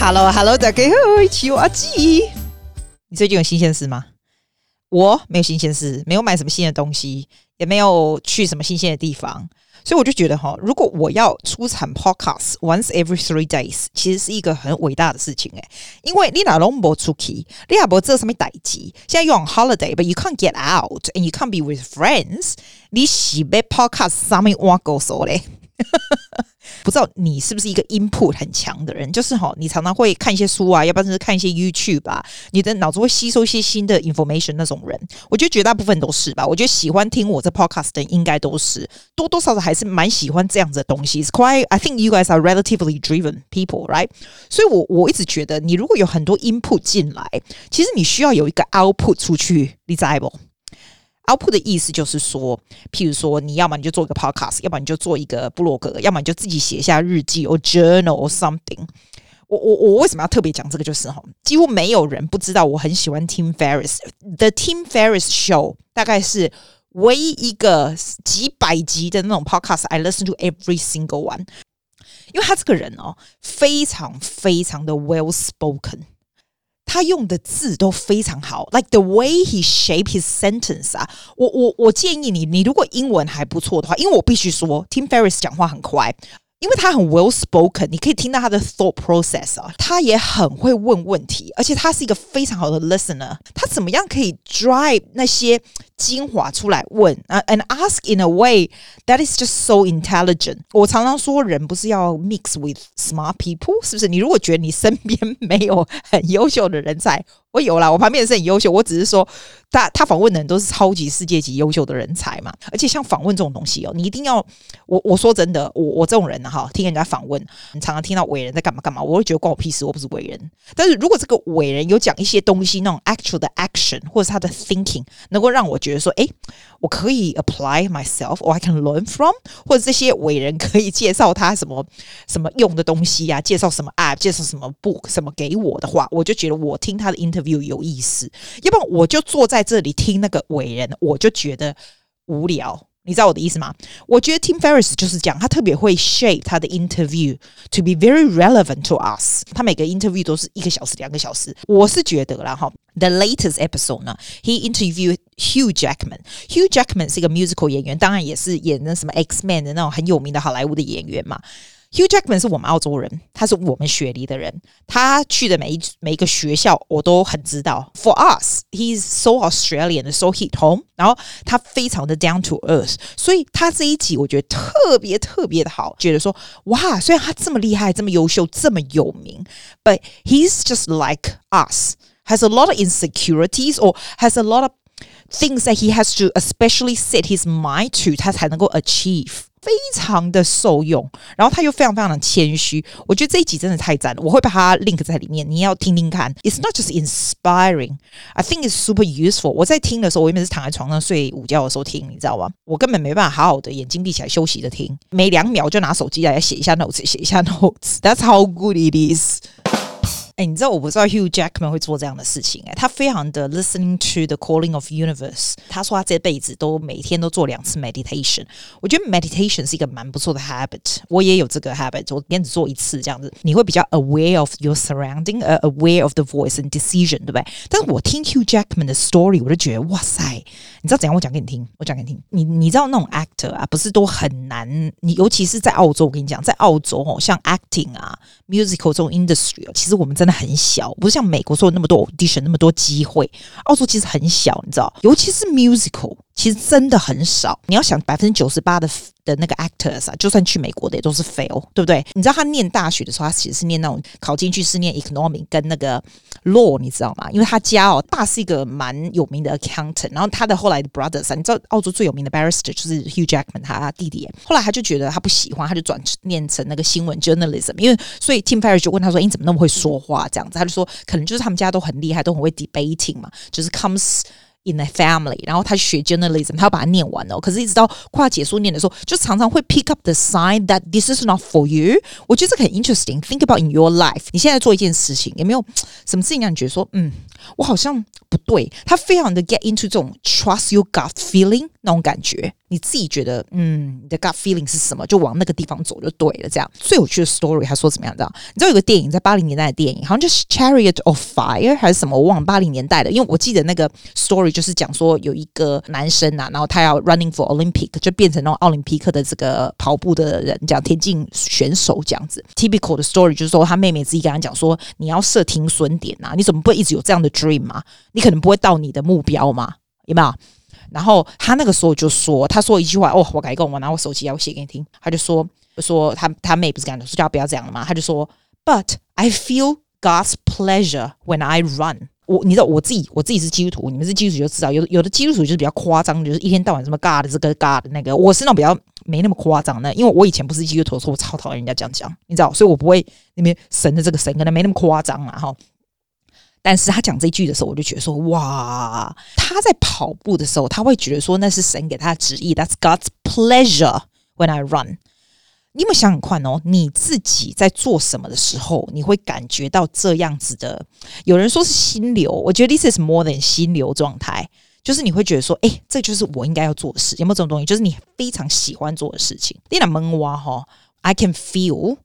Hello，Hello，大家好，一起阿基。你最近有新鲜事吗？我没有新鲜事，没有买什么新的东西，也没有去什么新鲜的地方。所以我就觉得哈，如果我要出产 podcast once every three days，其实是一个很伟大的事情诶，因为你哪拢无出去，你也无做什么代志，现在又 on holiday，but you can't get out and you can't be with friends，你是被 podcast 上面挖狗手嘞。不知道你是不是一个 input 很强的人，就是哈，你常常会看一些书啊，要不然就是看一些 YouTube 吧，你的脑子会吸收一些新的 information 那种人，我觉得绝大部分都是吧。我觉得喜欢听我这 podcast 的应该都是多多少少还是蛮喜欢这样子的东西。It's quite, I think you guys are relatively driven people, right？所以我我一直觉得，你如果有很多 input 进来，其实你需要有一个 output 出去，你知道不？Output 的意思就是说，譬如说，你要么你就做一个 podcast，要么你就做一个部落格，要么你就自己写一下日记或 journal or something。我我我为什么要特别讲这个？就是哈，几乎没有人不知道我很喜欢 Tim Ferriss。The Tim Ferriss Show 大概是唯一一个几百集的那种 podcast I listen to every single one，因为他这个人哦，非常非常的 well spoken。他用的字都非常好，like the way he shape his sentence 啊，我我我建议你，你如果英文还不错的话，因为我必须说，Tim Ferriss 讲话很快。因为他很 well spoken，你可以听到他的 thought process 啊，他也很会问问题，而且他是一个非常好的 listener。他怎么样可以 drive 那些精华出来问啊？And ask in a way that is just so intelligent。我常常说，人不是要 mix with smart people，是不是？你如果觉得你身边没有很优秀的人才，我有啦，我旁边也是很优秀。我只是说，他他访问的人都是超级世界级优秀的人才嘛。而且像访问这种东西哦，你一定要我我说真的，我我这种人呢，哈，听人家访问，你常常听到伟人在干嘛干嘛，我会觉得关我屁事，我不是伟人。但是如果这个伟人有讲一些东西，那种 actual 的 action 或者是他的 thinking，能够让我觉得说，诶，我可以 apply myself，or I can learn from，或者这些伟人可以介绍他什么什么用的东西呀、介绍什么 app，介绍什么 book，什么给我的话，我就觉得我听他的 interview。有意思，要不然我就坐在这里听那个伟人，我就觉得无聊。你知道我的意思吗？我觉得 Tim Ferriss 就是讲，他特别会 shape 他的 interview to be very relevant to us。他每个 interview 都是一个小时、两个小时。我是觉得啦哈，the latest episode 呢，he interviewed Hugh Jackman。Hugh Jackman 是一个 musical 演员，当然也是演那什么 X-Men 的那种很有名的好莱坞的演员嘛。Hugh Jackman 是我们澳洲人，他是我们雪梨的人，他去的每一每一个学校我都很知道。For us, he's so Australian, so hit home。然后他非常的 down to earth，所以他这一集我觉得特别特别的好，觉得说哇，虽然他这么厉害、这么优秀、这么有名，but he's just like us, has a lot of insecurities or has a lot of things that he has to especially set his mind to，他才能够 achieve。 非常的受用，然后他又非常非常的谦虚，我觉得这一集真的太赞了，我会把它 link 在里面，你要听听看。It's not just inspiring, I think it's super useful。我在听的时候，我原本是躺在床上睡午觉的时候听，你知道吗？我根本没办法好好的眼睛闭起来休息的听，每两秒就拿手机来写一下 notes，写一下 notes。That's how good it is。哎，你知道我不知道 Hugh Jackman 会做这样的事情哎，他非常的 listening to the calling of universe。他说他这辈子都每天都做两次 meditation。我觉得 meditation 是一个蛮不错的 habit，我也有这个 habit，我连只做一次这样子，你会比较 aware of your surrounding，呃，aware of the voice and decision，对不对？但是我听 Hugh Jackman 的 story，我就觉得哇塞，你知道怎样？我讲给你听，我讲给你听。你你知道那种 actor 啊，不是都很难？你尤其是在澳洲，我跟你讲，在澳洲哦，像 acting 啊，musical 这种 industry，其实我们真 的。很小，不是像美国说那么多 audition 那么多机会。澳洲其实很小，你知道，尤其是 musical，其实真的很少。你要想百分之九十八的的那个 actors 啊，就算去美国的也都是 fail，对不对？你知道他念大学的时候，他其实是念那种考进去是念 economic 跟那个 law，你知道吗？因为他家哦，爸是一个蛮有名的 accountant，然后他的后来的 brothers 啊，你知道澳洲最有名的 barrister 就是 Hugh Jackman 他弟弟。后来他就觉得他不喜欢，他就转念成那个新闻 journalism。因为所以 Tim Ferriss 就问他说：“你怎么那么会说话？”这样子，他就说：“可能就是他们家都很厉害，都很会 debating 嘛，就是 comes。” In a family，然后他学 journalism，他要把它念完哦。可是，一直到快要结束念的时候，就常常会 pick up the sign that this is not for you。我觉得这个很 interesting。Think about in your life，你现在做一件事情，有没有什么事情让你觉得说，嗯， 我好像不对，他非常的 get into 这种 trust your gut feeling 那种感觉，你自己觉得，嗯，你的 gut feeling 是什么，就往那个地方走就对了。这样最有趣的 story，他说怎么样的？你知道有个电影在八零年代的电影，好像就是 Chariot of Fire 还是什么，我忘了八零年代的，因为我记得那个 story 就是讲说有一个男生呐、啊，然后他要 running for Olympic，就变成那种奥林匹克的这个跑步的人，讲田径选手这样子。Typical 的 story 就是说他妹妹自己跟他讲说，你要设停损点呐，你怎么不会一直有这样的 dream 嘛？你可能不会到你的目标嘛？有没有？然后他那个时候就说，他说一句话哦，我改一个，我拿我手机啊，我写给你听。他就说，说他他妹不是跟他说叫他不要这样了吗？他就说，But I feel God's pleasure when I run。我你知道我自己我自己是基督徒，你们是基督徒就知道，有有的基督徒就是比较夸张，就是一天到晚什么 God 这个 God 那个。我是那种比较没那么夸张的，因为我以前不是基督徒，所以我超讨厌人家这样讲，你知道，所以我不会那边神的这个神可能没那么夸张嘛，哈。但是他讲这句的时候，我就觉得说，哇，他在跑步的时候，他会觉得说那是神给他的旨意，That's God's pleasure when I run。你有没有想想看哦，你自己在做什么的时候，你会感觉到这样子的？有人说是心流，我觉得 this is more than 心流状态，就是你会觉得说，哎，这就是我应该要做的事。有没有这种东西？就是你非常喜欢做的事情。你那闷哇哈，I can feel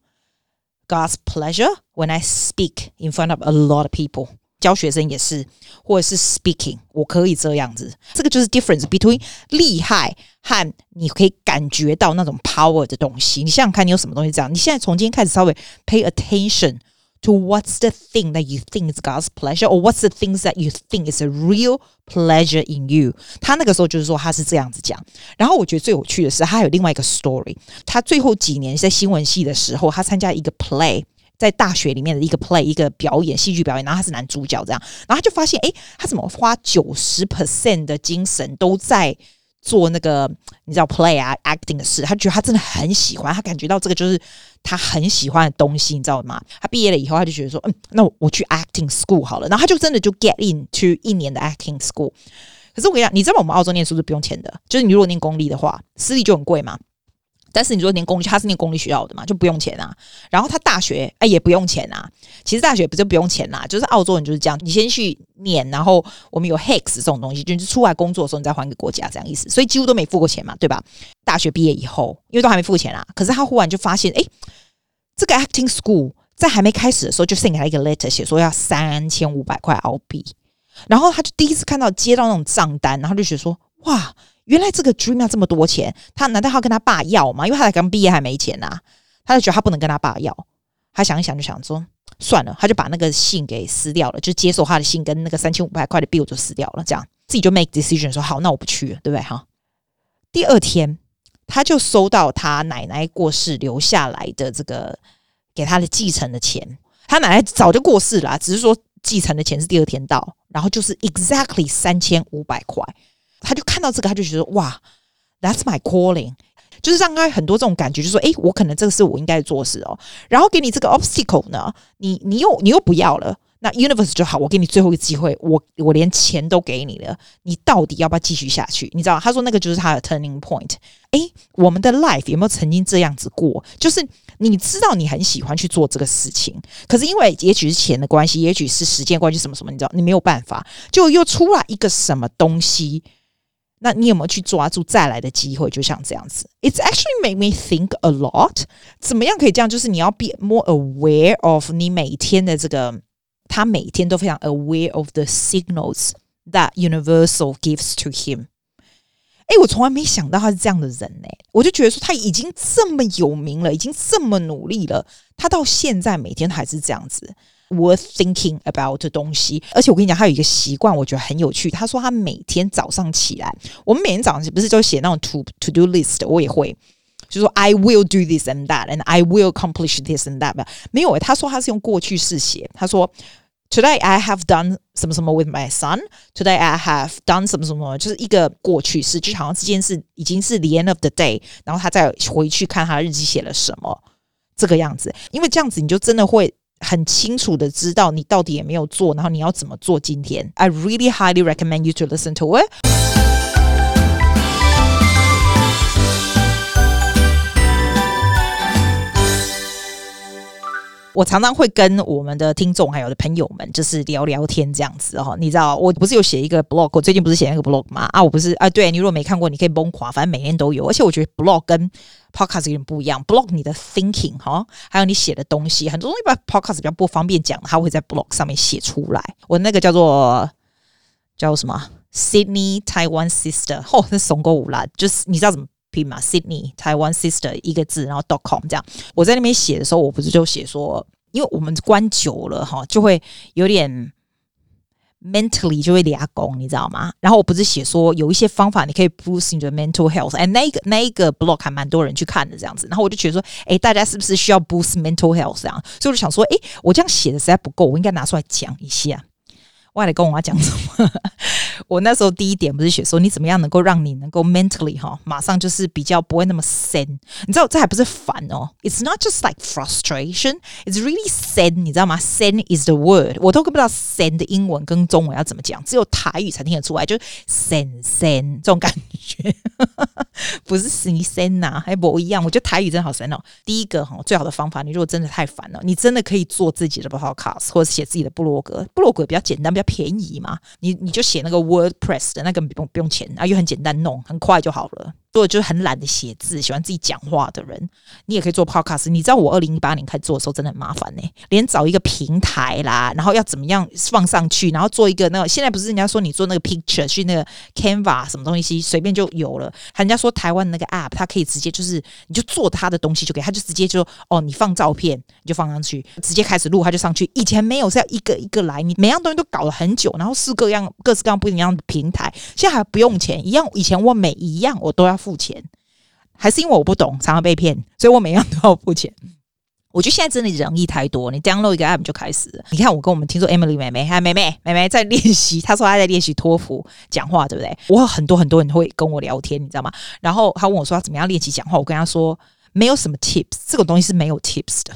God's pleasure when I speak in front of a lot of people。教学生也是，或者是 speaking，我可以这样子。这个就是 difference between 厉害和你可以感觉到那种 power 的东西。你想想看，你有什么东西这样？你现在从今天开始稍微 pay attention to what's the thing that you think is God's pleasure，or what's the things that you think is a real pleasure in you。他那个时候就是说他是这样子讲。然后我觉得最有趣的是，他还有另外一个 story。他最后几年在新闻系的时候，他参加一个 play。在大学里面的一个 play 一个表演戏剧表演，然后他是男主角这样，然后他就发现，诶，他怎么花九十 percent 的精神都在做那个你知道 play 啊 acting 的事，他觉得他真的很喜欢，他感觉到这个就是他很喜欢的东西，你知道吗？他毕业了以后，他就觉得说，嗯，那我去 acting school 好了，然后他就真的就 get into 一年的 acting school。可是我跟你讲，你知道我们澳洲念书是不用钱的，就是你如果念公立的话，私立就很贵嘛。但是你说念公立，他是念公立学校的嘛，就不用钱啊。然后他大学哎也不用钱啊。其实大学不就不用钱啦，就是澳洲人就是这样，你先去念，然后我们有 HEX 这种东西，就是出来工作的时候你再还给国家这样意思。所以几乎都没付过钱嘛，对吧？大学毕业以后，因为都还没付钱啊。可是他忽然就发现，哎，这个 acting school 在还没开始的时候就 send 给他一个 letter，写说要三千五百块澳币。然后他就第一次看到接到那种账单，然后就觉得说，哇。原来这个 dream 要这么多钱，他难道要跟他爸要吗？因为他才刚毕业还没钱呐、啊，他就觉得他不能跟他爸要。他想一想就想说，算了，他就把那个信给撕掉了，就接受他的信跟那个三千五百块的 bill 就撕掉了，这样自己就 make decision 说好，那我不去了，对不对哈？第二天他就收到他奶奶过世留下来的这个给他的继承的钱，他奶奶早就过世了，只是说继承的钱是第二天到，然后就是 exactly 三千五百块。他就看到这个，他就觉得哇，That's my calling，就是让他很多这种感觉，就是说，诶，我可能这个是我应该做事哦。然后给你这个 obstacle 呢，你你又你又不要了，那 universe 就好，我给你最后一个机会，我我连钱都给你了，你到底要不要继续下去？你知道，他说那个就是他的 turning point。诶，我们的 life 有没有曾经这样子过？就是你知道你很喜欢去做这个事情，可是因为也许是钱的关系，也许是时间关系，什么什么，你知道，你没有办法，就又出来一个什么东西。那你有没有去抓住再来的机会？就像这样子，It's actually made me think a lot。怎么样可以这样？就是你要 be more aware of 你每天的这个，他每天都非常 aware of the signals that universal gives to him。哎，我从来没想到他是这样的人呢。我就觉得说他已经这么有名了，已经这么努力了，他到现在每天还是这样子。Worth thinking about 的东西，而且我跟你讲，他有一个习惯，我觉得很有趣。他说他每天早上起来，我们每天早上不是就写那种 to to do list，我也会，就说 I will do this and that，and I will accomplish this and that。没有，他说他是用过去式写。他说 Today I have done 什么什么 with my son。Today I have done 什么什么，就是一个过去式，就好像这件事已经是 the end of the day，然后他再回去看他的日记写了什么，这个样子。因为这样子你就真的会。很清楚的知道你到底也没有做，然后你要怎么做。今天，I really highly recommend you to listen to it。我常常会跟我们的听众还有的朋友们，就是聊聊天这样子哦。你知道，我不是有写一个 blog，我最近不是写那个 blog 吗？啊，我不是啊，对，你如果没看过，你可以崩垮，反正每年都有。而且我觉得 blog 跟 podcast 有点不一样，blog 你的 thinking 哈，还有你写的东西，很多东西把 podcast 比较不方便讲，它会在 blog 上面写出来。我那个叫做叫什么 Sydney Taiwan Sister，哦，那怂够无啦，就是你知道怎么 ？Sydney Taiwan Sister 一个字，然后 dot com 这样。我在那边写的时候，我不是就写说，因为我们关久了哈，就会有点 mentally 就会俩工，你知道吗？然后我不是写说有一些方法你可以 boost 你的 mental health，哎，那个那一个 blog 还蛮多人去看的这样子。然后我就觉得说，哎，大家是不是需要 boost mental health 这样？所以我就想说，哎，我这样写的实在不够，我应该拿出来讲一下。我还得跟我妈讲什么？我那时候第一点不是写说你怎么样能够让你能够 mentally 哈，马上就是比较不会那么 sad。你知道这还不是烦哦，It's not just like frustration, it's really sad。你知道吗？sad is the word，我都不知道 sad 的英文跟中文要怎么讲，只有台语才听得出来，就 sad sad 这种感觉，不是 sen sen 呐，还不一样。我觉得台语真的好神哦。第一个哈，最好的方法，你如果真的太烦了，你真的可以做自己的 podcast 或者写自己的部落格，部落格比较简单，比较便宜嘛，你你就写那个 WordPress 的那个不用不用钱啊，又很简单弄，很快就好了。如果就是很懒得写字，喜欢自己讲话的人，你也可以做 Podcast。你知道我二零一八年开始做的时候真的很麻烦呢、连找一个平台啦，然后要怎么样放上去，然后做一个那个，现在不是人家说你做那个 Picture 去那个 Canva 什么东西，随便就有了。人家说台湾那个 App 它可以直接就是你就做它的东西就可以，它就直接就哦，你放照片你就放上去，直接开始录它就上去。以前没有是要一个一个来，你每样东西都搞了很久，然后是各样各式各样不一样的平台，现在还不用钱一样。以前我每一样我都要。付钱，还是因为我不懂，常常被骗，所以我每样都要付钱。我觉得现在真的容易太多，你 download 一个 app 就开始。你看，我跟我们听说 Emily 妹妹，还妹妹妹妹在练习，她说她在练习托福讲话，对不对？我有很多很多人会跟我聊天，你知道吗？然后她问我说她怎么样练习讲话，我跟她说没有什么 tips，这种东西是没有 tips 的。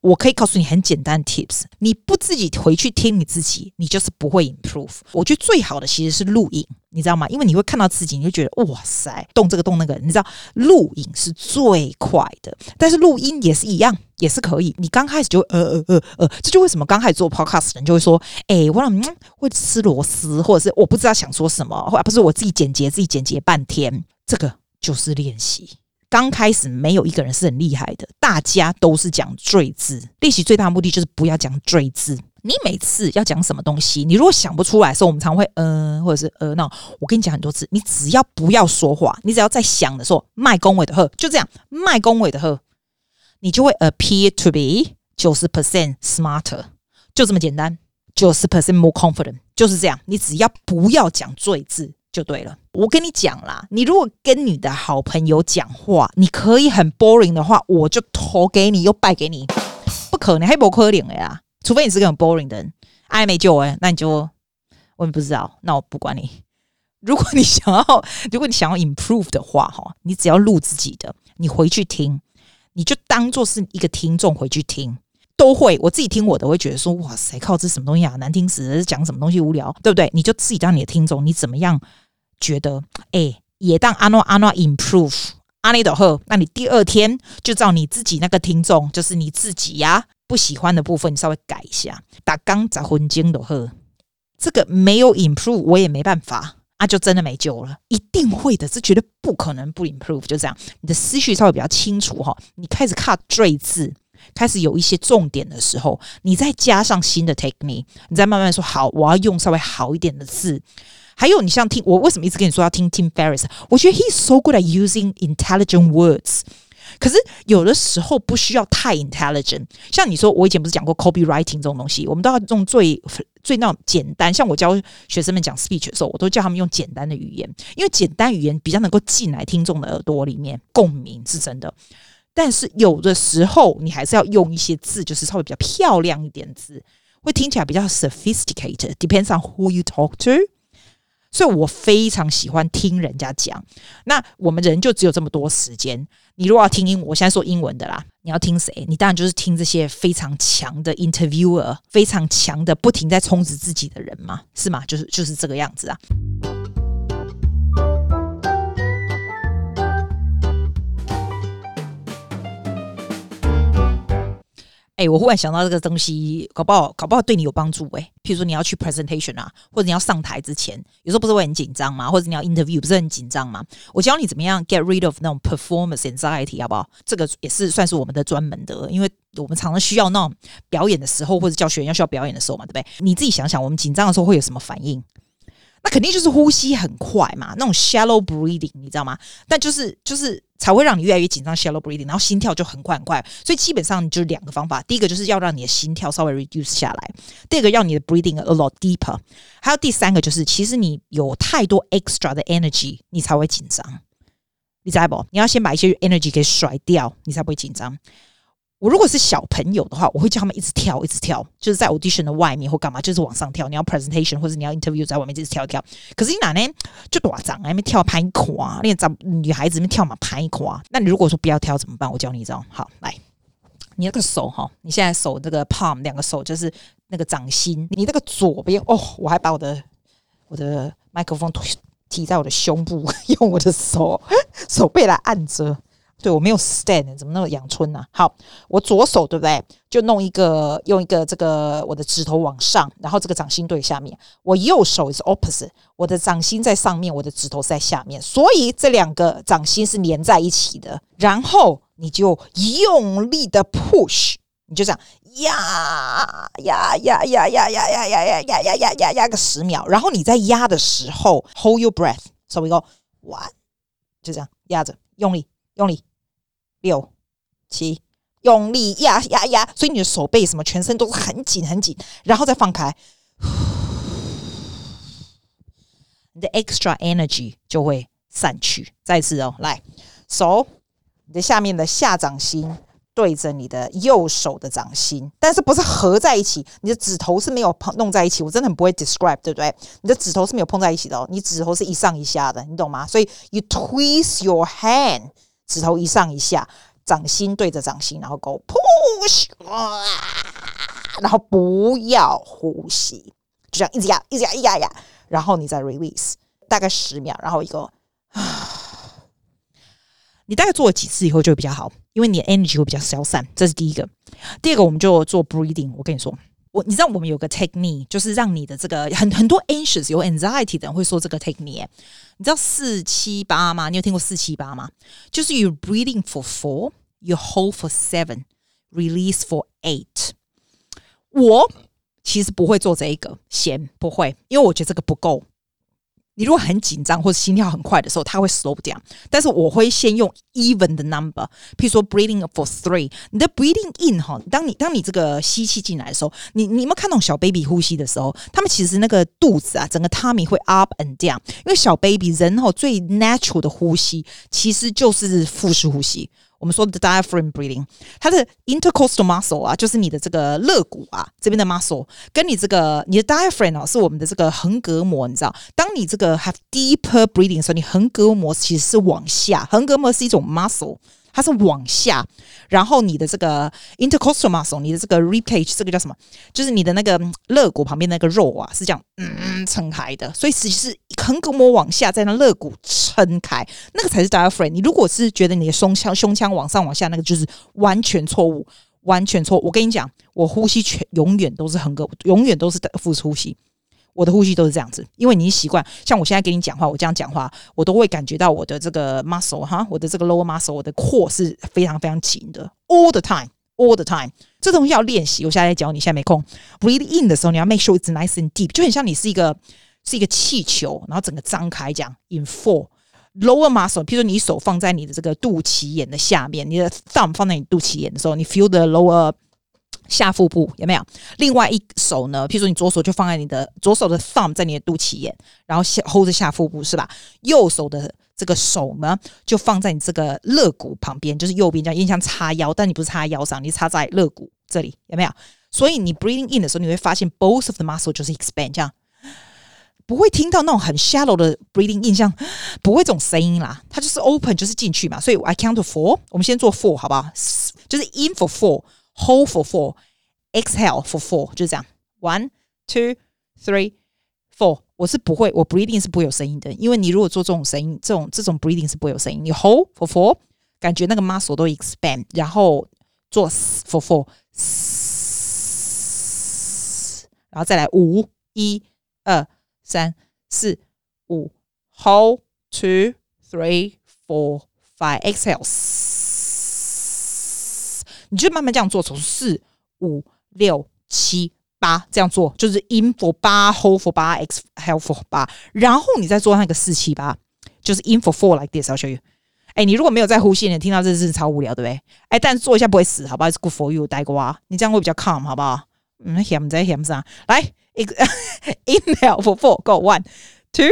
我可以告诉你很简单的 tips，你不自己回去听你自己，你就是不会 improve。我觉得最好的其实是录影，你知道吗？因为你会看到自己，你就觉得哇塞，动这个动那个。你知道录影是最快的，但是录音也是一样，也是可以。你刚开始就呃呃呃呃，这就为什么刚开始做 podcast 的人就会说，哎、欸，我嗯会吃螺丝，或者是我不知道想说什么，或者不是我自己剪辑自己剪辑半天，这个就是练习。刚开始没有一个人是很厉害的，大家都是讲赘字。练习最大的目的就是不要讲赘字。你每次要讲什么东西，你如果想不出来的时候，我们常会嗯、或者是呃，那我跟你讲很多次，你只要不要说话，你只要在想的时候，麦恭维的喝，就这样，麦恭维的喝，你就会 appear to be 九十 percent smarter，就这么简单，九十 percent more confident，就是这样。你只要不要讲赘字。就对了，我跟你讲啦，你如果跟你的好朋友讲话，你可以很 boring 的话，我就投给你又败给你，不可能，还不可能的呀，除非你是个很 boring 的人，爱没救哎，那你就我也不知道，那我不管你。如果你想要，如果你想要 improve 的话，哈，你只要录自己的，你回去听，你就当做是一个听众回去听。都会，我自己听我的，我会觉得说，哇塞，靠，这什么东西啊，难听死，讲什么东西无聊，对不对？你就自己当你的听众，你怎么样觉得？哎，也当阿诺阿诺 improve 阿尼的贺，那你第二天就照你自己那个听众，就是你自己呀不喜欢的部分，你稍微改一下。打刚砸魂经的贺，这个没有 improve，我也没办法，那、啊、就真的没救了。一定会的，这绝对不可能不 improve，就这样。你的思绪稍微比较清楚哈，你开始看赘字。开始有一些重点的时候，你再加上新的 technique，你再慢慢说好，我要用稍微好一点的字。还有，你像听我为什么一直跟你说要听 Tim Ferriss？我觉得 he's so good at using intelligent words。可是有的时候不需要太 intelligent。像你说，我以前不是讲过 copywriting 这种东西，我们都要用最最那种简单。像我教学生们讲 speech 的时候，我都叫他们用简单的语言，因为简单语言比较能够进来听众的耳朵里面，共鸣是真的。但是有的时候，你还是要用一些字，就是稍微比较漂亮一点字，会听起来比较 sophisticated。Depends on who you talk to。所以我非常喜欢听人家讲。那我们人就只有这么多时间。你如果要听英文，我现在说英文的啦，你要听谁？你当然就是听这些非常强的 interviewer，非常强的不停在充实自己的人嘛，是吗？就是就是这个样子啊。哎、我忽然想到这个东西，搞不好搞不好对你有帮助哎、欸。譬如说你要去 presentation 啊，或者你要上台之前，有时候不是会很紧张吗？或者你要 interview 不是很紧张吗？我教你怎么样 get rid of 那种 performance anxiety 好不好？这个也是算是我们的专门的，因为我们常常需要那种表演的时候，或者教学员要需要表演的时候嘛，对不对？你自己想想，我们紧张的时候会有什么反应？肯定就是呼吸很快嘛，那种 shallow breathing，你知道吗？但就是就是才会让你越来越紧张，shallow breathing，然后心跳就很快很快。所以基本上就是两个方法，第一个就是要让你的心跳稍微 reduce 下来，第二个要你的 breathing a lot deeper，还有第三个就是其实你有太多 extra 的 energy，你才会紧张。你知道不？你要先把一些 energy 给甩掉，你才不会紧张。我如果是小朋友的话，我会叫他们一直跳，一直跳，就是在 audition 的外面或干嘛，就是往上跳。你要 presentation 或者你要 interview，在外面一直跳一跳。可是你哪呢？就多长啊？那边跳拍垮，那长女孩子那边跳嘛拍垮。那你如果说不要跳怎么办？我教你一招。好，来，你那个手哈，你现在手这个 palm 两个手就是那个掌心，你那个左边哦，我还把我的我的麦克风提提在我的胸部，用我的手手背来按着。对，我没有 stand，怎么那么阳春呢？好，我左手对不对？就弄一个，用一个这个我的指头往上，然后这个掌心对下面。我右手是 opposite，我的掌心在上面，我的指头在下面，所以这两个掌心是连在一起的。然后你就用力的 push，你就这样压压压压压压压压压压压压压压个十秒。然后你在压的时候，hold your breath，so we go one，就这样压着，用力用力。六七，用力压压压，所以你的手背什么全身都是很紧很紧，然后再放开，你的 extra energy 就会散去。再次哦，来，手你的下面的下掌心对着你的右手的掌心，但是不是合在一起，你的指头是没有碰弄在一起。我真的很不会 describe，对不对？你的指头是没有碰在一起的哦，你指头是一上一下的，你懂吗？所以 you twist your hand。指头一上一下，掌心对着掌心，然后 go push，啊然后不要呼吸，就这样一直压，一直压，一直压压，然后你再 release，大概十秒，然后一个，你大概做了几次以后就会比较好，因为你的 energy 会比较消散，这是第一个。第二个，我们就做 breathing，我跟你说。我你知道我们有个 technique，就是让你的这个很很多 anxious 有 anxiety 的人会说这个 technique。你知道四七八吗？你有听过四七八吗？就是 you breathing for four, you hold for seven, release for eight。我其实不会做这一个，先不会，因为我觉得这个不够。你如果很紧张或者心跳很快的时候，它会 slow down。但是我会先用 even 的 number，譬如说 breathing for three，你的 breathing in 哈，当你当你这个吸气进来的时候，你你有没有看到小 baby 呼吸的时候，他们其实那个肚子啊，整个 tummy 会 up and down，因为小 baby 人哈最 natural 的呼吸其实就是腹式呼吸。我们说的 diaphragm breathing，它的 intercostal muscle 啊，就是你的这个肋骨啊这边的 muscle，跟你这个你的 diaphragm 啊，是我们的这个横膈膜，你知道，当你这个 have deeper breathing 的时候，你横膈膜其实是往下，横膈膜是一种 muscle。它是往下，然后你的这个 intercostal muscle，你的这个 rib cage，这个叫什么？就是你的那个肋骨旁边那个肉啊，是这样嗯撑开的。所以实是横膈膜往下，在那肋骨撑开，那个才是 diaphragm。你如果是觉得你的胸腔胸腔往上往下，那个就是完全错误，完全错误。我跟你讲，我呼吸全永远都是横膈，永远都是腹式呼吸。我的呼吸都是这样子，因为你习惯。像我现在跟你讲话，我这样讲话，我都会感觉到我的这个 muscle 哈，我的这个 lower muscle，我的阔是非常非常紧的，all the time，all the time。这东西要练习，我现在在教你，现在没空。Breathe in 的时候，你要 make sure it's nice and deep，就很像你是一个是一个气球，然后整个张开这样。In four lower muscle，譬如说你手放在你的这个肚脐眼的下面，你的 thumb 放在你肚脐眼的时候，你 feel the lower。下腹部有没有？另外一手呢？譬如说，你左手就放在你的左手的 thumb 在你的肚脐眼，然后下 hold 着下腹部是吧？右手的这个手呢，就放在你这个肋骨旁边，就是右边这样，有点像叉腰，但你不是插腰上，你插在肋骨这里，有没有？所以你 breathing in 的时候，你会发现 both of the muscle 就是 expand，这样不会听到那种很 shallow 的 breathing in，像 不会这种声音啦，它就是 open，就是进去嘛。所以 I count to four，我们先做 four 好不好？就是 in for four。Hold for four, exhale for four，就是这样。One, two, three, four。我是不会，我 breathing 是不会有声音的，因为你如果做这种声音，这种这种 breathing 是不会有声音。你 hold for four，感觉那个 muscle 都 expand，然后做 for four。 然后再来五，一、二、三、四、五，hold two three four five exhale， 你就慢慢这样做，从四五六七八这样做，就是 in for 八，hold for 八，exhale for 八，然后你再做那个四七八，就是 in for four like this，I'll show you。哎，你如果没有在呼吸，你听到这是超无聊，对不对？哎，但是做一下不会死，好不好？It's good for you，呆瓜，你这样会比较 calm，好不好？嗯，险在险上，来，inhale for four，go one two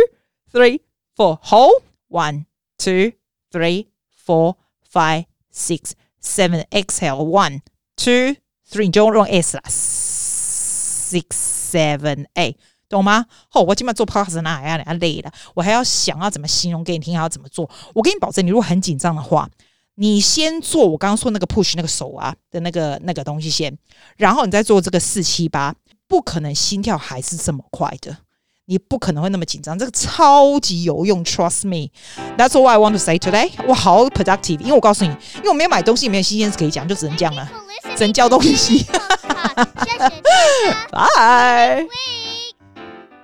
three four hold one two three four five six seven exhale one two three，你就用 S 啦，six seven eight，懂吗？哦，我今晚做 post，那还要累了，我还要想要怎么形容给你听，还要怎么做？我给你保证，你如果很紧张的话。你先做我刚刚说那个 push 那个手啊的那个那个东西先，然后你再做这个四七八，不可能心跳还是这么快的，你不可能会那么紧张，这个超级有用，trust me。That's all I want to say today。我好 productive，因为我告诉你，因为我没有买东西，没有新鲜事可以讲，就只能这样了，只能教东西。拜。